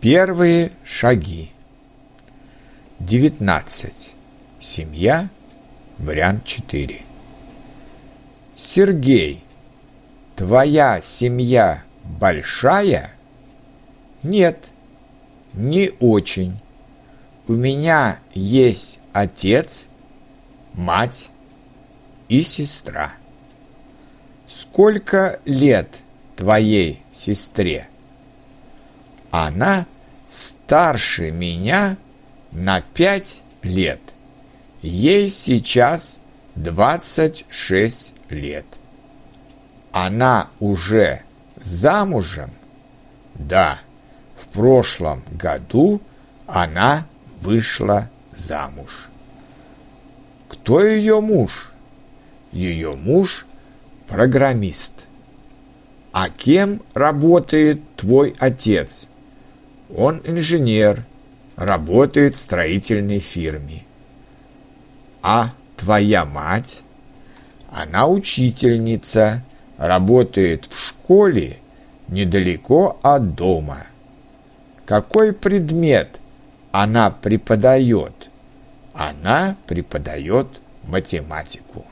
Первые шаги. 19. Семья. Вариант 4. Сергей, твоя семья большая? Нет, не очень. У меня есть отец, мать и сестра. Сколько лет твоей сестре? Она старше меня на пять лет. Ей сейчас 26 лет. Она уже замужем? Да, в прошлом году она вышла замуж. Кто ее муж? Ее муж – программист. А кем работает твой отец? Он инженер, работает в строительной фирме. А твоя мать? Она учительница, работает в школе недалеко от дома. Какой предмет она преподает? Она преподает математику.